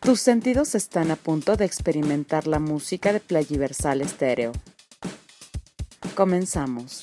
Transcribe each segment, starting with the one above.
Tus sentidos están a punto de experimentar la música de Playiversal Estéreo. Comenzamos.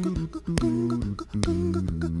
gung gung gung gung gung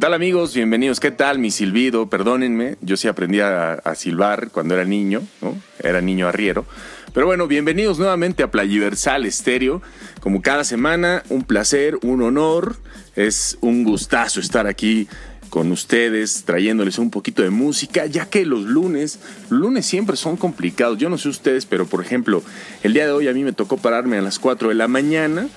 Tal amigos? Bienvenidos. ¿Qué tal mi silbido? Perdónenme, yo sí aprendí a, a silbar cuando era niño, ¿no? Era niño arriero. Pero bueno, bienvenidos nuevamente a Playiversal Estéreo. Como cada semana, un placer, un honor. Es un gustazo estar aquí con ustedes, trayéndoles un poquito de música, ya que los lunes, lunes siempre son complicados. Yo no sé ustedes, pero por ejemplo, el día de hoy a mí me tocó pararme a las 4 de la mañana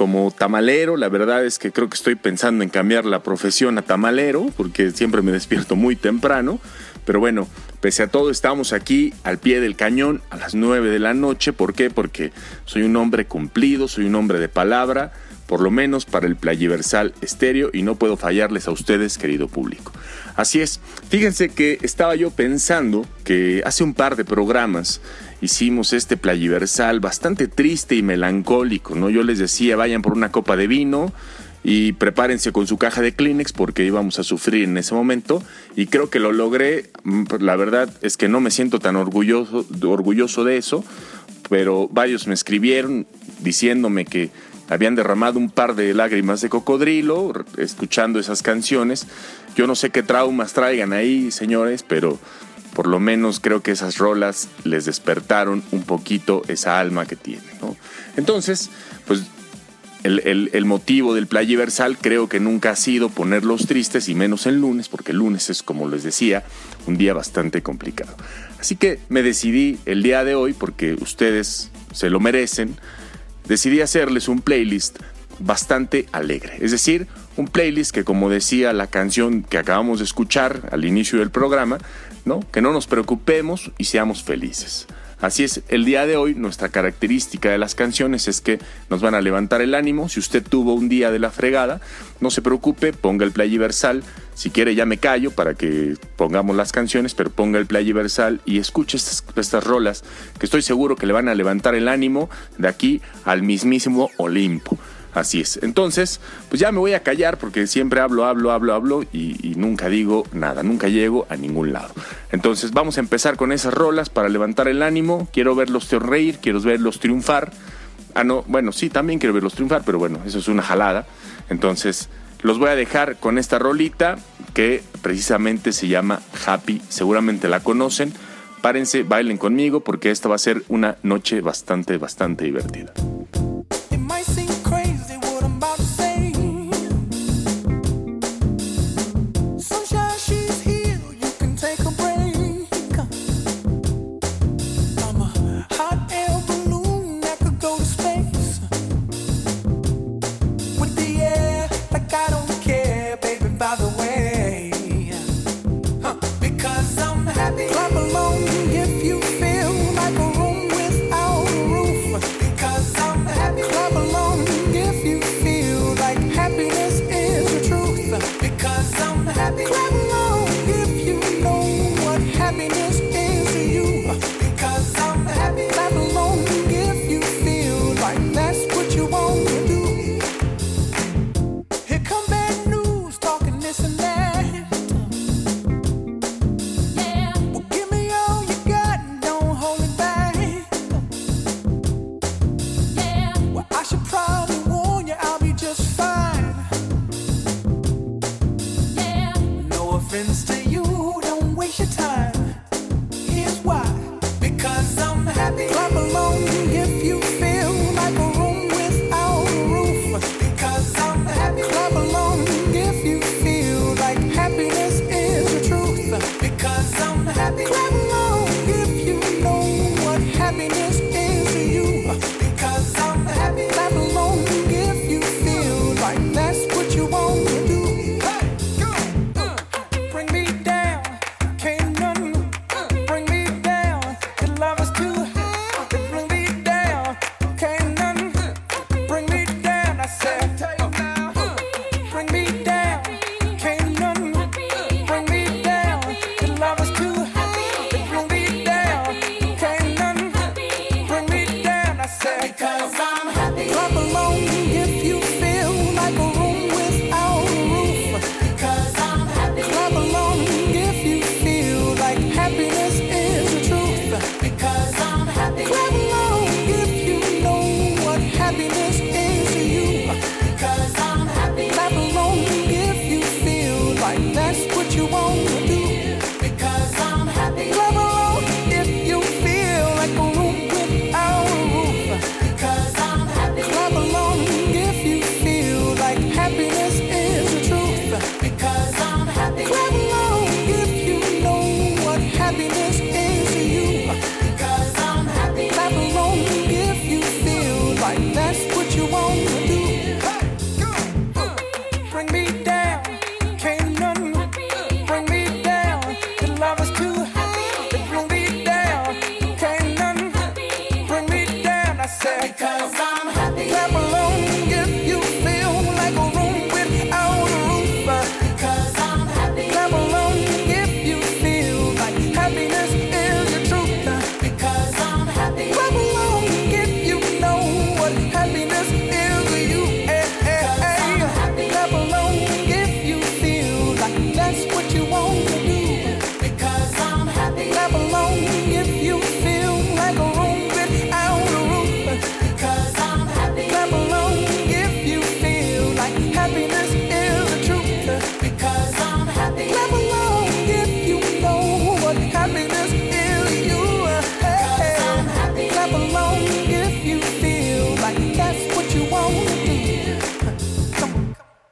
como tamalero. La verdad es que creo que estoy pensando en cambiar la profesión a tamalero, porque siempre me despierto muy temprano. Pero bueno, pese a todo, estamos aquí al pie del cañón a las 9 de la noche. ¿Por qué? Porque soy un hombre cumplido, soy un hombre de palabra, por lo menos para el Playiversal estéreo, y no puedo fallarles a ustedes, querido público. Así es, fíjense que estaba yo pensando que hace un par de programas hicimos este Playiversal bastante triste y melancólico, ¿no? Yo les decía, vayan por una copa de vino y prepárense con su caja de Kleenex porque íbamos a sufrir en ese momento y creo que lo logré. Mm, la verdad es que no me siento tan orgulloso, orgulloso de eso, pero varios me escribieron diciéndome que habían derramado un par de lágrimas de cocodrilo escuchando esas canciones. Yo no sé qué traumas traigan ahí, señores, pero por lo menos creo que esas rolas les despertaron un poquito esa alma que tienen. ¿no? Entonces, pues el, motivo del Playiversal creo que nunca ha sido ponerlos tristes y menos el lunes, porque el lunes es, como les decía, un día bastante complicado. Así que me decidí el día de hoy, porque ustedes se lo merecen, decidí hacerles un playlist bastante alegre. Es decir, un playlist que, como decía la canción que acabamos de escuchar al inicio del programa, ¿no? que no nos preocupemos y seamos felices. Así es, el día de hoy nuestra característica de las canciones es que nos van a levantar el ánimo. Si usted tuvo un día de la fregada, no se preocupe, ponga el playiversal. Si quiere ya me callo para que pongamos las canciones, pero ponga el playiversal y escuche estas, estas rolas que estoy seguro que le van a levantar el ánimo de aquí al mismísimo Olimpo. Así es. Entonces, pues ya me voy a callar porque siempre hablo, hablo, hablo, hablo y, nunca digo nada, nunca llego a ningún lado. Entonces, vamos a empezar con esas rolas para levantar el ánimo. Quiero verlos reír, quiero verlos triunfar. Ah, no, bueno, sí, también quiero verlos triunfar, pero bueno, eso es una jalada. Entonces, los voy a dejar con esta rolita que precisamente se llama Happy. Seguramente la conocen. Párense, bailen conmigo porque esta va a ser una noche bastante, bastante divertida.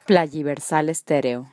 Playiversal Estéreo.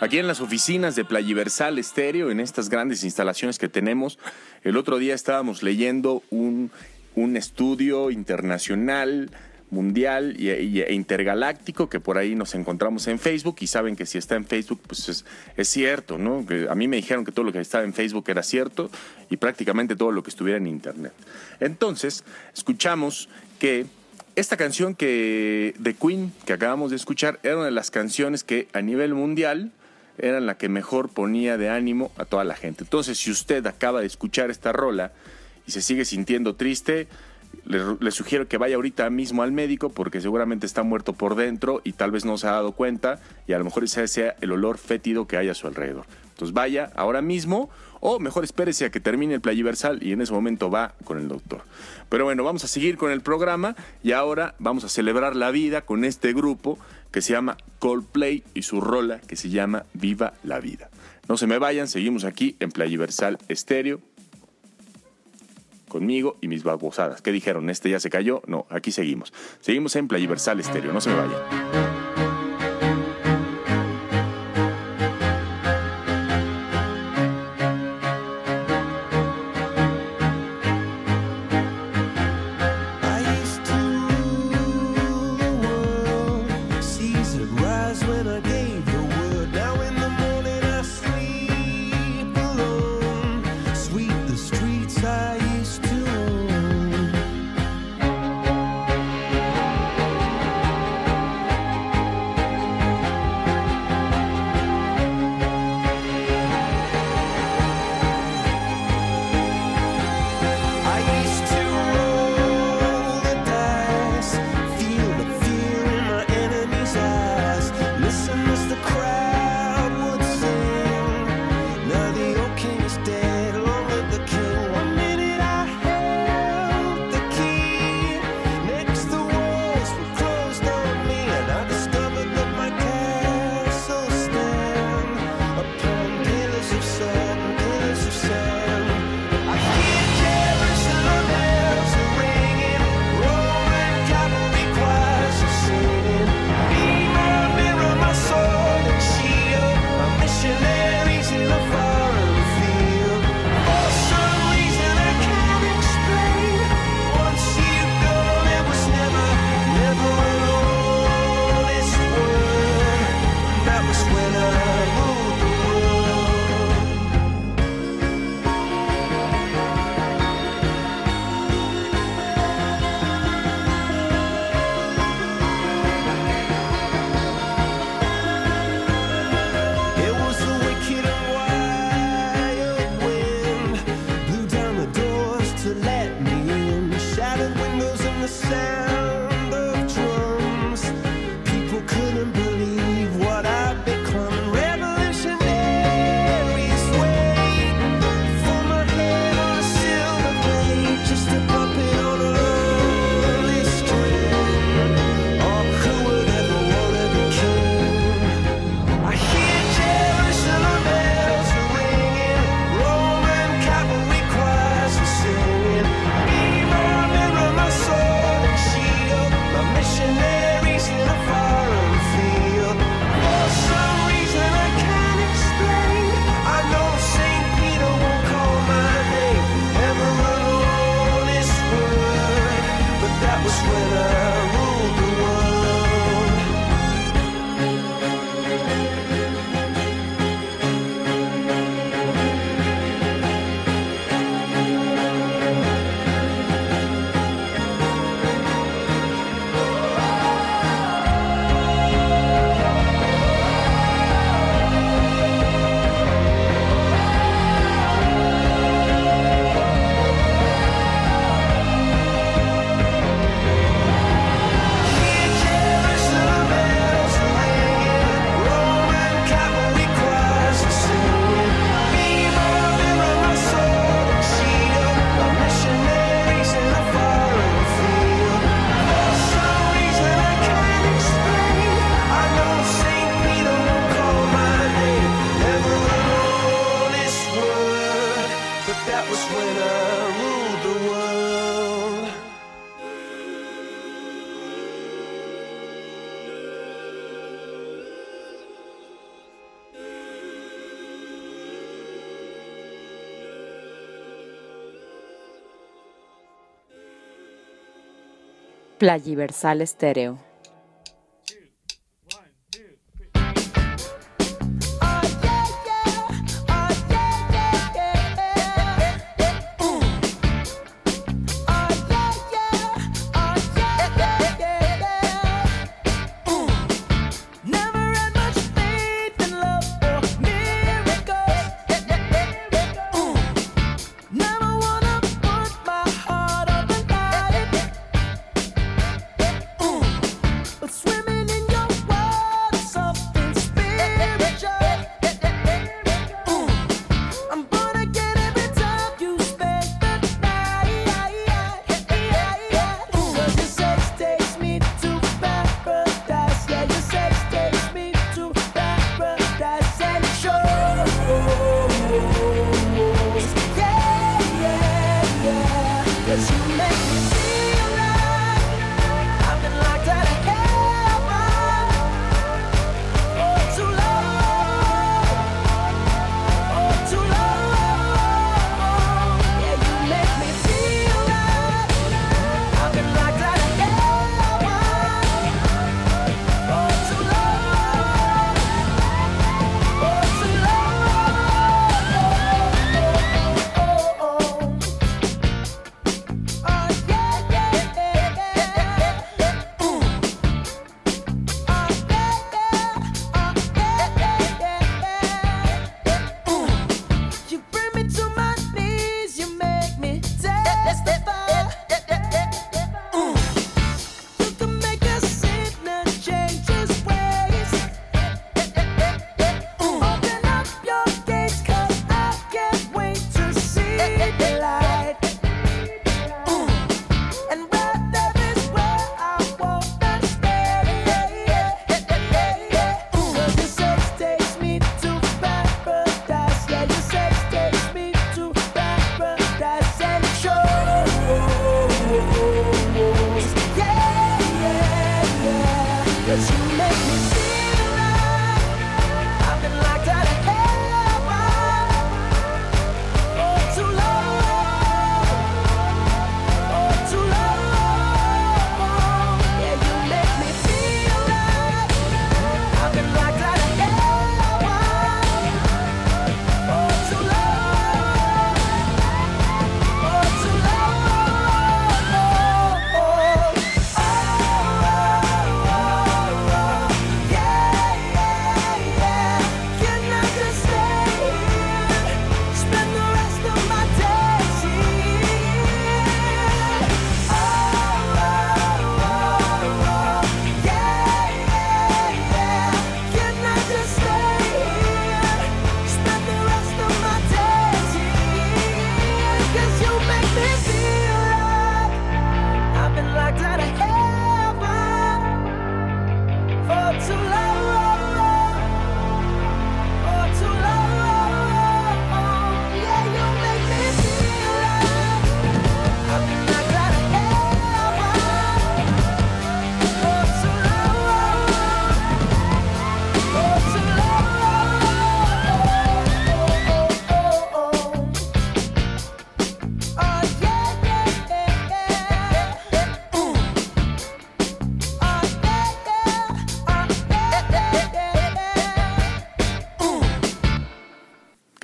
Aquí en las oficinas de Playiversal Estéreo, en estas grandes instalaciones que tenemos, el otro día estábamos leyendo un, un estudio internacional mundial e, intergaláctico que por ahí nos encontramos en Facebook y saben que si está en Facebook pues es, es, cierto, ¿no? Que a mí me dijeron que todo lo que estaba en Facebook era cierto y prácticamente todo lo que estuviera en Internet. Entonces, escuchamos que esta canción que de Queen que acabamos de escuchar era una de las canciones que a nivel mundial era la que mejor ponía de ánimo a toda la gente. Entonces, si usted acaba de escuchar esta rola y se sigue sintiendo triste, le, sugiero que vaya ahorita mismo al médico porque seguramente está muerto por dentro y tal vez no se ha dado cuenta y a lo mejor ese sea el olor fétido que hay a su alrededor. Entonces vaya ahora mismo o mejor espérese a que termine el playiversal y en ese momento va con el doctor. Pero bueno, vamos a seguir con el programa y ahora vamos a celebrar la vida con este grupo que se llama Coldplay y su rola que se llama Viva la Vida. No se me vayan, seguimos aquí en Playiversal Estéreo conmigo y mis babosadas. ¿Qué dijeron? ¿Este ya se cayó? No, aquí seguimos. Seguimos en Playiversal Estéreo, no se me vayan. Playiversal Estéreo.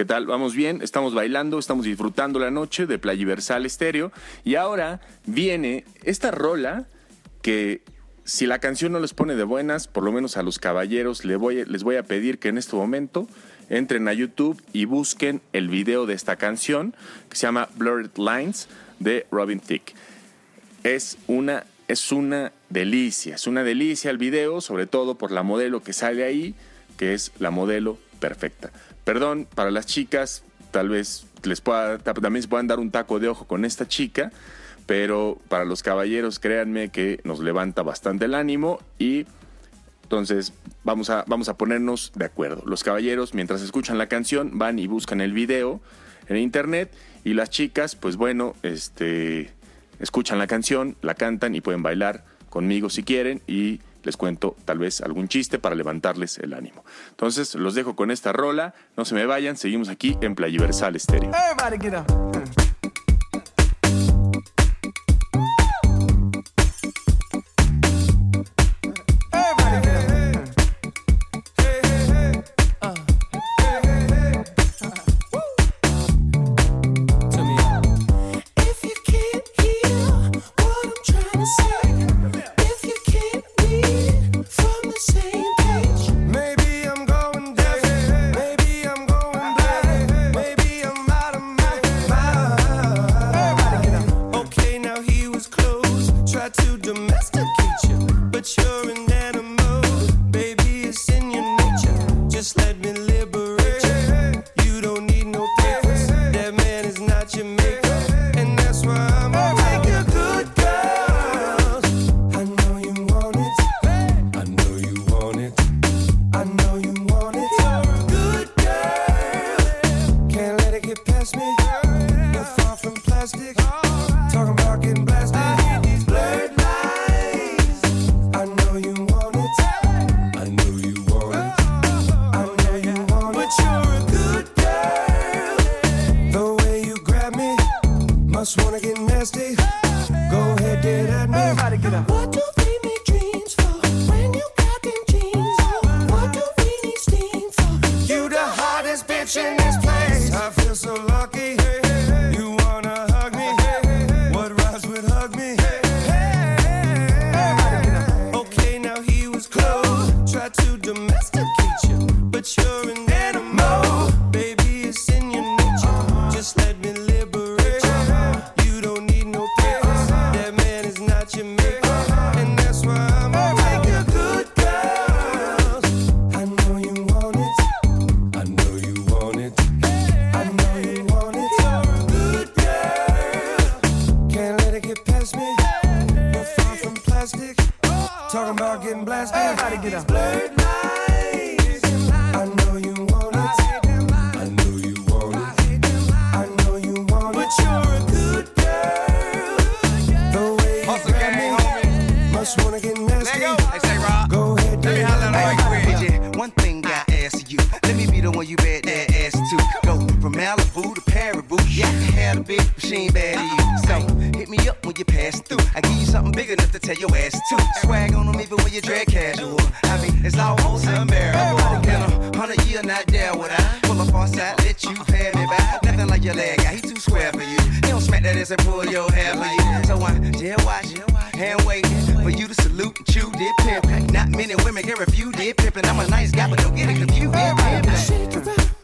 Vamos bien, estamos bailando, estamos disfrutando la noche de Playiversal Estéreo. Y ahora viene esta rola que si la canción no les pone de buenas, por lo menos a los caballeros les voy, les voy a pedir que en este momento entren a YouTube y busquen el video de esta canción que se llama Blurred Lines de Robin Thicke. Es una, es una delicia, es una delicia el video, sobre todo por la modelo que sale ahí, que es la modelo perfecta. Perdón, para las chicas, tal vez les pueda, también se puedan dar un taco de ojo con esta chica, pero para los caballeros, créanme que nos levanta bastante el ánimo y entonces vamos a, vamos a ponernos de acuerdo. Los caballeros, mientras escuchan la canción, van y buscan el video en internet y las chicas, pues bueno, este, escuchan la canción, la cantan y pueden bailar conmigo si quieren y les cuento tal vez algún chiste para levantarles el ánimo. Entonces, los dejo con esta rola. No se me vayan, seguimos aquí en Playiversal Estéreo. stars You. big enough to tell your ass to. Swag on them even when you dread casual. I mean, it's almost unbearable. In a hundred year, not there would I pull up on side, let you pay me back. Nothing like your leg guy, he too square for you. He don't smack that ass and pull your hair for you. So I dare watch, hand wait for you to salute and chew dip pimp. Not many women can refuse dip pimp, and I'm a nice guy, but don't get it confused. Dip, pimp.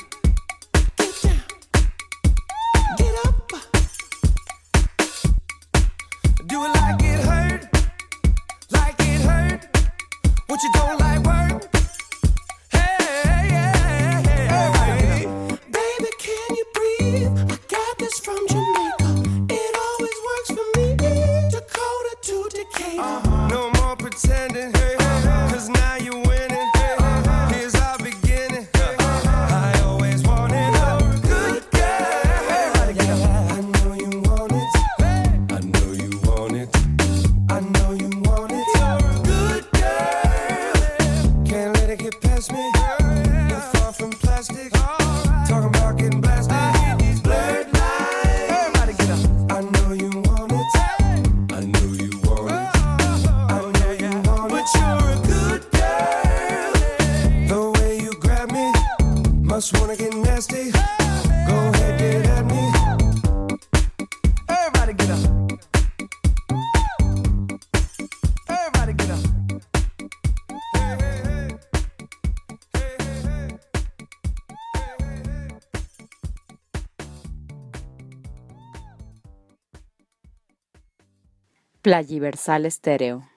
Plagiversal Estéreo.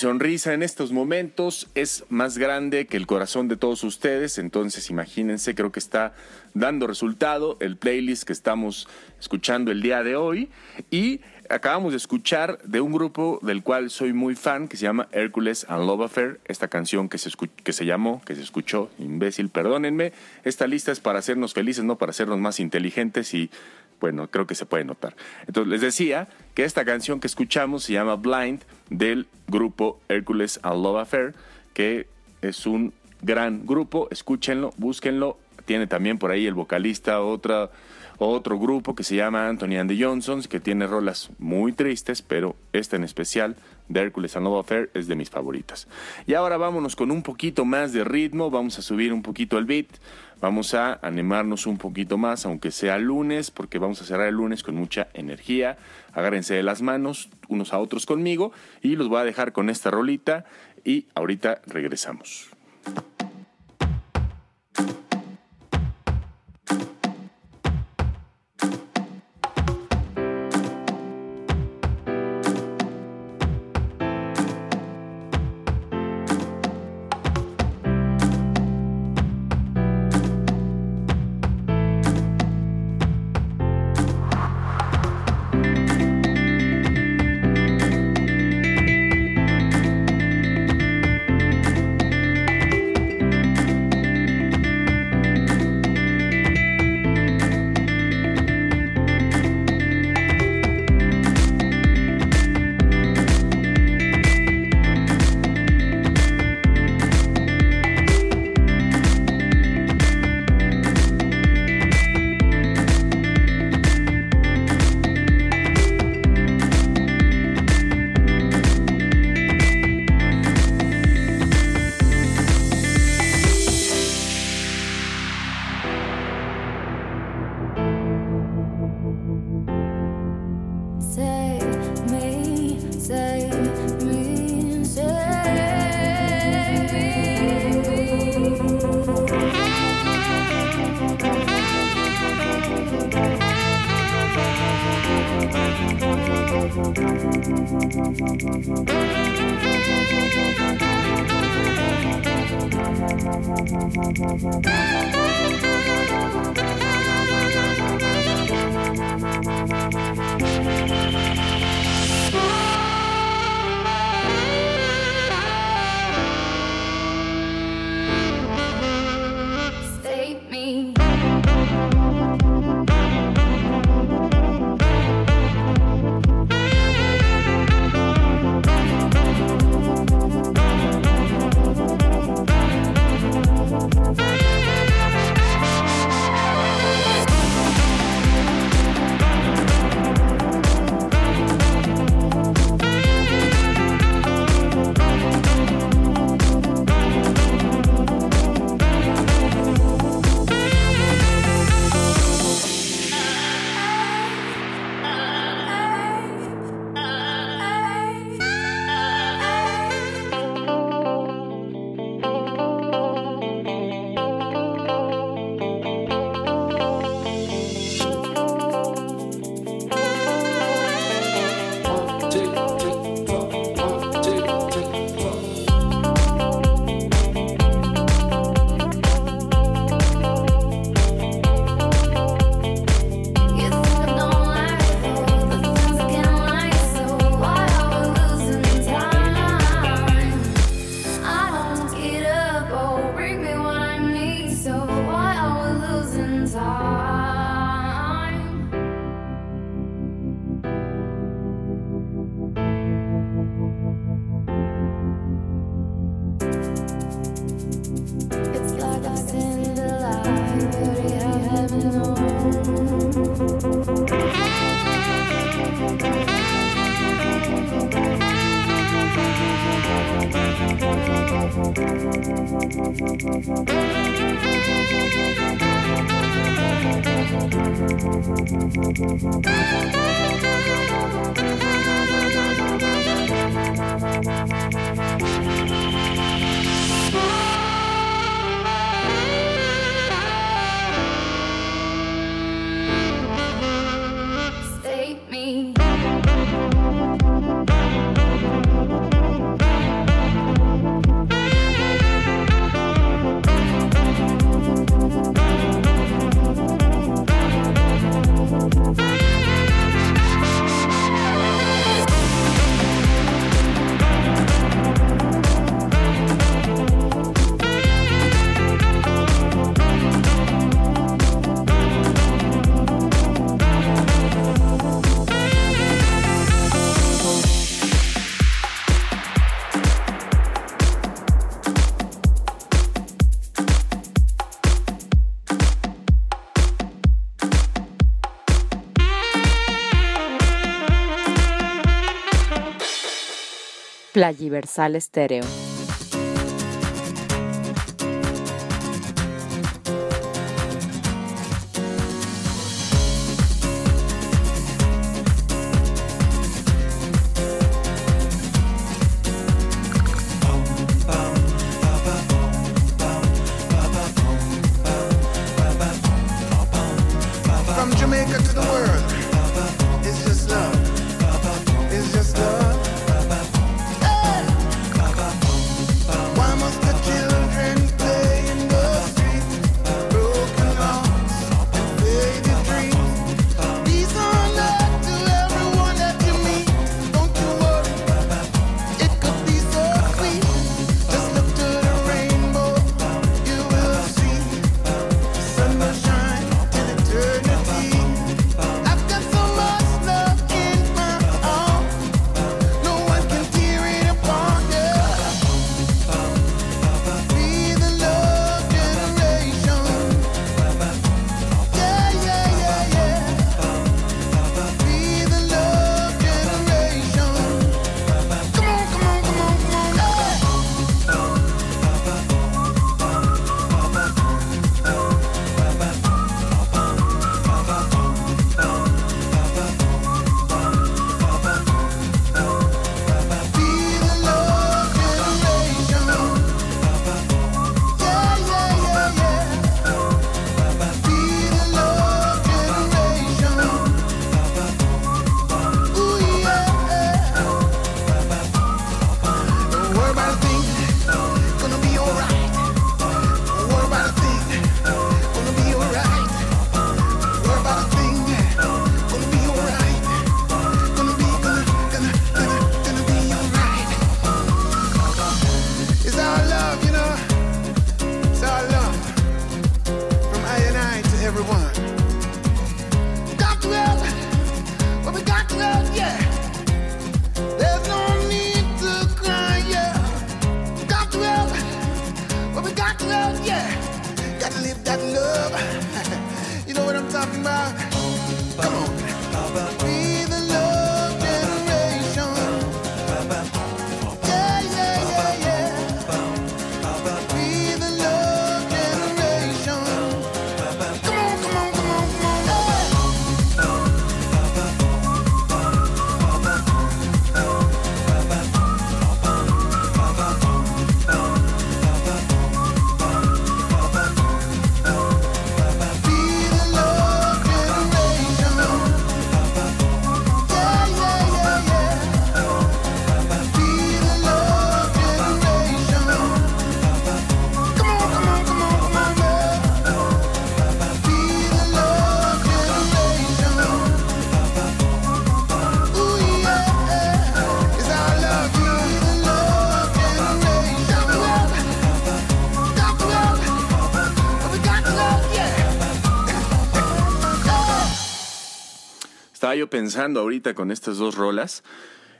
Sonrisa en estos momentos es más grande que el corazón de todos ustedes, entonces imagínense, creo que está dando resultado el playlist que estamos escuchando el día de hoy. Y acabamos de escuchar de un grupo del cual soy muy fan que se llama Hercules and Love Affair, esta canción que se, que se llamó, que se escuchó, imbécil, perdónenme, esta lista es para hacernos felices, no para hacernos más inteligentes y bueno, creo que se puede notar. Entonces les decía que esta canción que escuchamos se llama Blind del grupo Hercules and Love Affair, que es un gran grupo, escúchenlo, búsquenlo. Tiene también por ahí el vocalista otra, otro grupo que se llama Anthony and the Johnsons, que tiene rolas muy tristes, pero esta en especial de Hercules and Love Affair es de mis favoritas. Y ahora vámonos con un poquito más de ritmo, vamos a subir un poquito el beat, vamos a animarnos un poquito más, aunque sea lunes, porque vamos a cerrar el lunes con mucha energía. Agárrense de las manos unos a otros conmigo y los voy a dejar con esta rolita y ahorita regresamos. Playiversal Estéreo. Pensando ahorita con estas dos rolas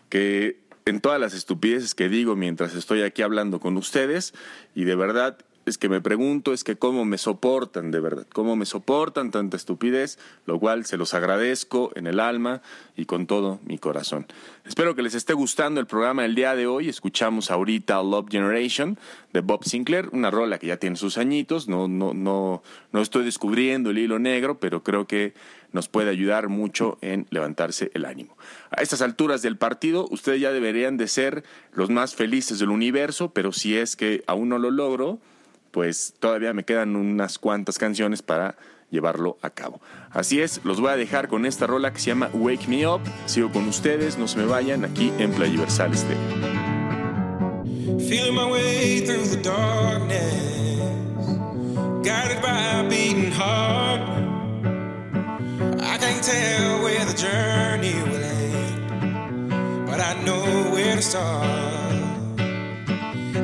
que en todas las estupideces que digo mientras estoy aquí hablando con ustedes y de verdad es que me pregunto es que cómo me soportan de verdad, cómo me soportan tanta estupidez, lo cual se los agradezco en el alma y con todo mi corazón. Espero que les esté gustando el programa del día de hoy. Escuchamos ahorita Love Generation de Bob Sinclair, una rola que ya tiene sus añitos, no, no, no, no estoy descubriendo el hilo negro, pero creo que nos puede ayudar mucho en levantarse el ánimo. A estas alturas del partido, ustedes ya deberían de ser los más felices del universo, pero si es que aún no lo logro, pues todavía me quedan unas cuantas canciones para llevarlo a cabo. Así es, los voy a dejar con esta rola que se llama Wake Me Up. Sigo con ustedes, no se me vayan aquí en Play Universal Stereo. Feeling my way through the darkness, guided by a beating heart. I can't tell where the journey will end, but I know where to start.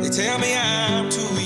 They tell me I'm too young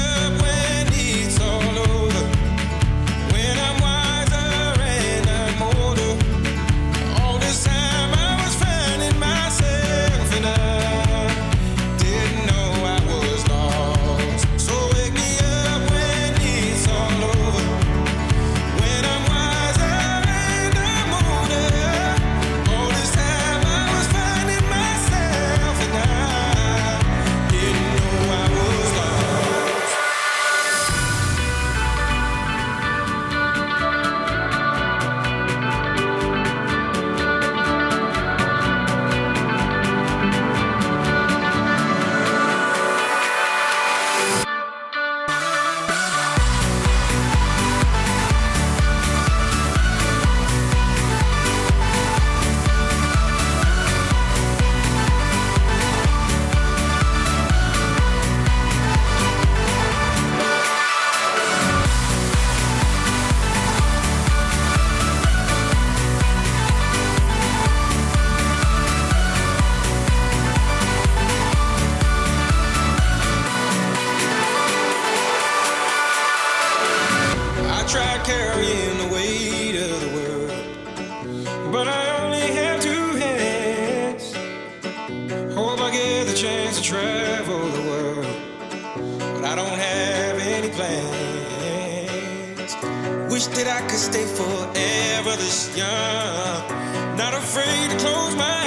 young, not afraid to close my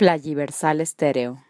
Playiversal Estéreo.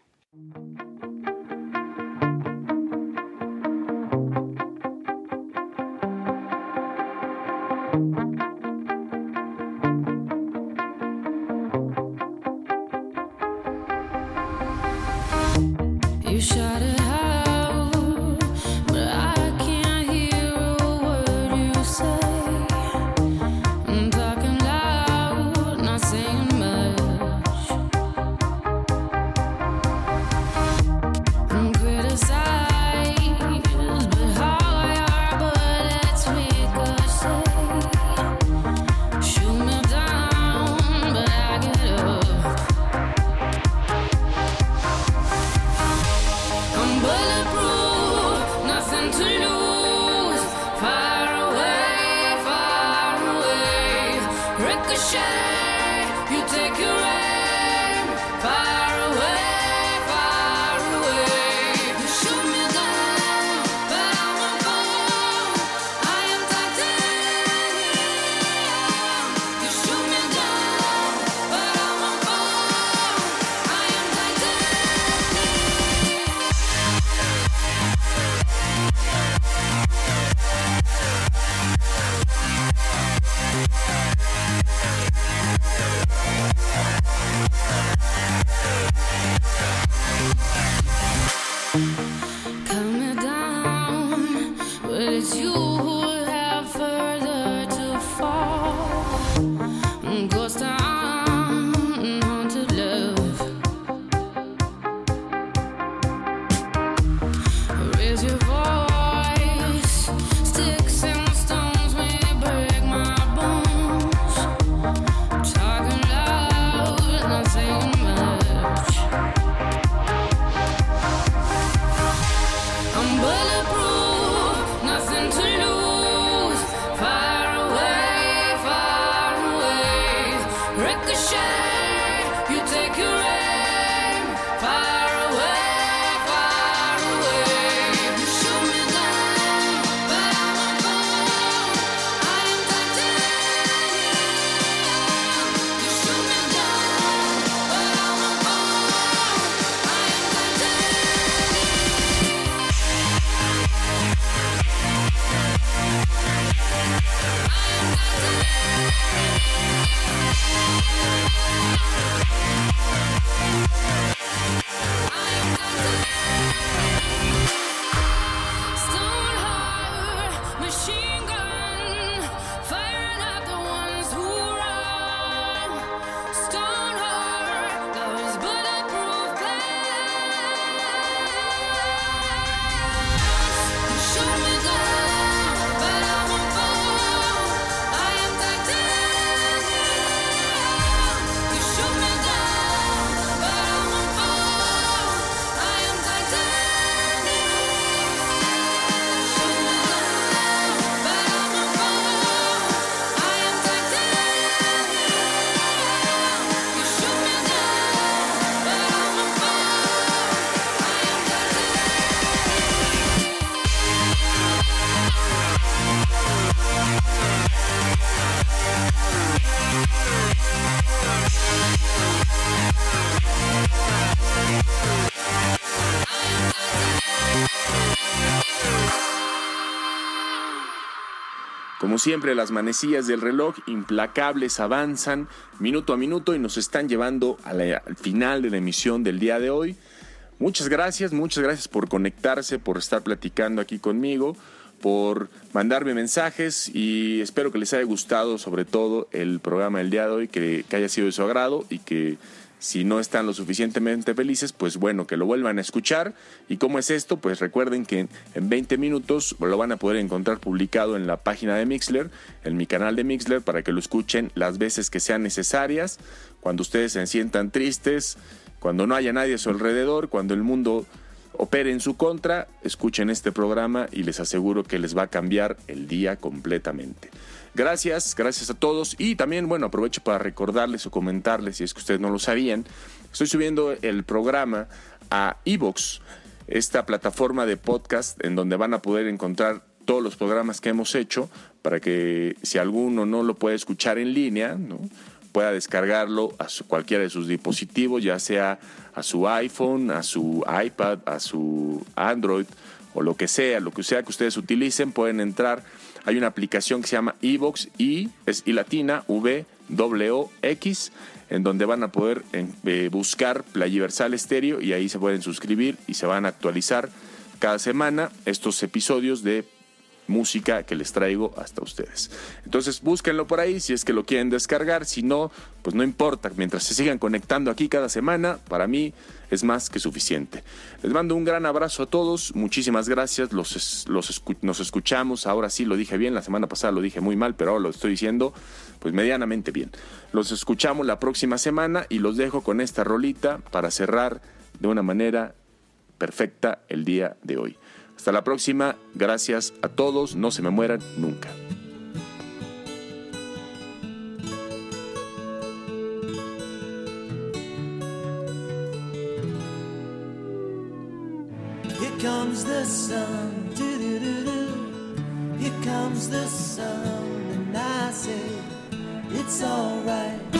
Como siempre, las manecillas del reloj implacables avanzan minuto a minuto y nos están llevando la- al final de la emisión del día de hoy. Muchas gracias, muchas gracias por conectarse, por estar platicando aquí conmigo, por mandarme mensajes y espero que les haya gustado sobre todo el programa del día de hoy, que, que haya sido de su agrado y que si no están lo suficientemente felices, pues bueno, que lo vuelvan a escuchar. ¿Y cómo es esto? Pues recuerden que en 20 minutos lo van a poder encontrar publicado en la página de Mixler, en mi canal de Mixler, para que lo escuchen las veces que sean necesarias, cuando ustedes se sientan tristes, cuando no haya nadie a su alrededor, cuando el mundo opere en su contra, escuchen este programa y les aseguro que les va a cambiar el día completamente. Gracias, gracias a todos y también, bueno, aprovecho para recordarles o comentarles, si es que ustedes no lo sabían, estoy subiendo el programa a Evox, esta plataforma de podcast en donde van a poder encontrar todos los programas que hemos hecho para que si alguno no lo puede escuchar en línea, ¿no? pueda descargarlo a su- cualquiera de sus dispositivos, ya sea a su iPhone, a su iPad, a su Android o lo que sea, lo que sea que ustedes utilicen, pueden entrar. Hay una aplicación que se llama Evox y es y latina V W X en donde van a poder eh, buscar Playiversal Estéreo y ahí se pueden suscribir y se van a actualizar cada semana estos episodios de música que les traigo hasta ustedes. Entonces búsquenlo por ahí si es que lo quieren descargar, si no, pues no importa, mientras se sigan conectando aquí cada semana, para mí es más que suficiente. Les mando un gran abrazo a todos, muchísimas gracias, los, los nos escuchamos, ahora sí lo dije bien, la semana pasada lo dije muy mal, pero ahora lo estoy diciendo pues medianamente bien. Los escuchamos la próxima semana y los dejo con esta rolita para cerrar de una manera perfecta el día de hoy. Hasta la próxima, gracias a todos, no se me mueran nunca. Here comes the sun, doo-doo-doo-doo. Here comes the sun, and I say it's alright.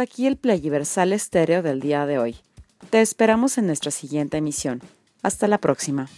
Aquí el Playiversal Estéreo del día de hoy. Te esperamos en nuestra siguiente emisión. Hasta la próxima.